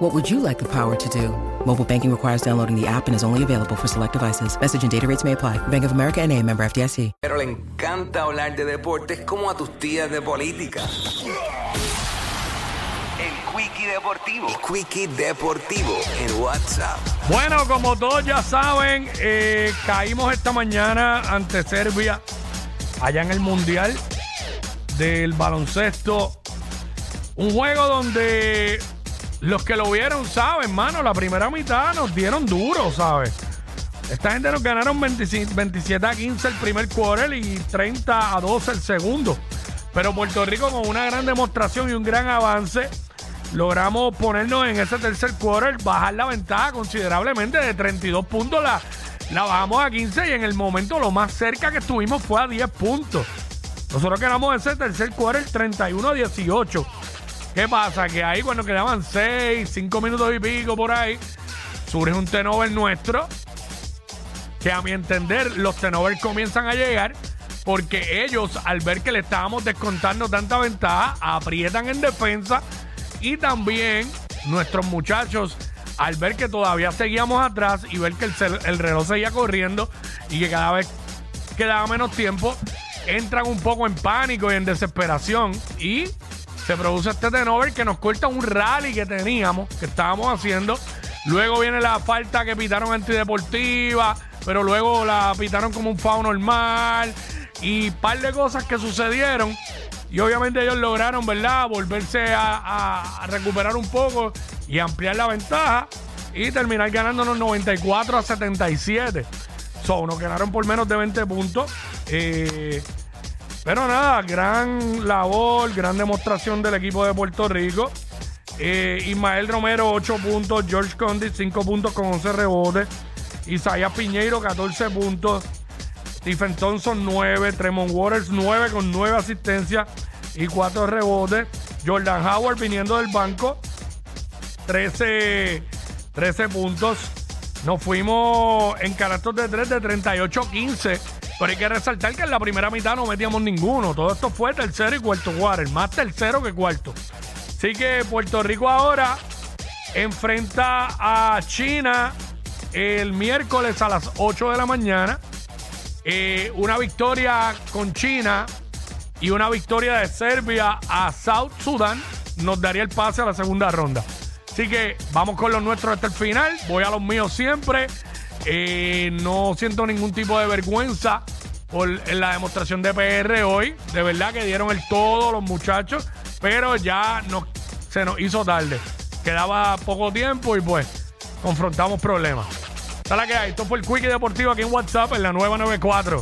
What would you like the power to do? Mobile banking requires downloading the app and is only available for select devices. Message and data rates may apply. Bank of America and a member FDIC. Pero le encanta hablar de deportes como a tus tías de política. El Quickie Deportivo. El Quickie Deportivo en WhatsApp. Bueno, como todos ya saben, eh, caímos esta mañana ante Serbia, allá en el Mundial del Baloncesto. Un juego donde los que lo vieron saben, mano, la primera mitad nos dieron duro, ¿sabes? Esta gente nos ganaron 25 27 a 15 el primer quarter y 30 a 12 el segundo. Pero Puerto Rico con una gran demostración y un gran avance logramos ponernos en ese tercer quarter, bajar la ventaja considerablemente de 32 puntos, la, la bajamos a 15 y en el momento lo más cerca que estuvimos fue a 10 puntos. Nosotros quedamos ese tercer quarter 31 a 18. ¿Qué pasa? Que ahí cuando quedaban 6, 5 minutos y pico por ahí, surge un tenover nuestro, que a mi entender los tenovers comienzan a llegar porque ellos al ver que le estábamos descontando tanta ventaja, aprietan en defensa y también nuestros muchachos, al ver que todavía seguíamos atrás y ver que el reloj seguía corriendo y que cada vez quedaba menos tiempo, entran un poco en pánico y en desesperación y se produce este tenover que nos corta un rally que teníamos, que estábamos haciendo. Luego viene la falta que pitaron antideportiva, pero luego la pitaron como un foul normal y par de cosas que sucedieron. Y obviamente ellos lograron, ¿verdad?, volverse a recuperar un poco y ampliar la ventaja y terminar ganándonos 94 a 77. So, nos ganaron por menos de 20 puntos. Eh, pero nada, gran labor, gran demostración del equipo de Puerto Rico. Eh, Ismael Romero, 8 puntos. George Condit, 5 puntos con 11 rebotes. Isaías Piñeiro, 14 puntos. Stephen Thompson, 9. Tremont Waters, 9 con 9 asistencias y 4 rebotes. Jordan Howard viniendo del banco, 13, 13 puntos. Nos fuimos en carácter de 3 de 38-15. Pero hay que resaltar que en la primera mitad no metíamos ninguno. Todo esto fue tercero y cuarto quarter. Más tercero que cuarto. Así que Puerto Rico ahora enfrenta a China el miércoles a las 8 de la mañana. Eh, una victoria con China y una victoria de Serbia a South Sudan nos daría el pase a la segunda ronda. Así que vamos con los nuestros hasta el final. Voy a los míos siempre. Eh, no siento ningún tipo de vergüenza por la demostración de PR hoy. De verdad que dieron el todo los muchachos, pero ya nos, se nos hizo tarde. Quedaba poco tiempo y pues confrontamos problemas. Esta es la que hay. Esto fue el Quickie Deportivo aquí en WhatsApp en la nueva 94.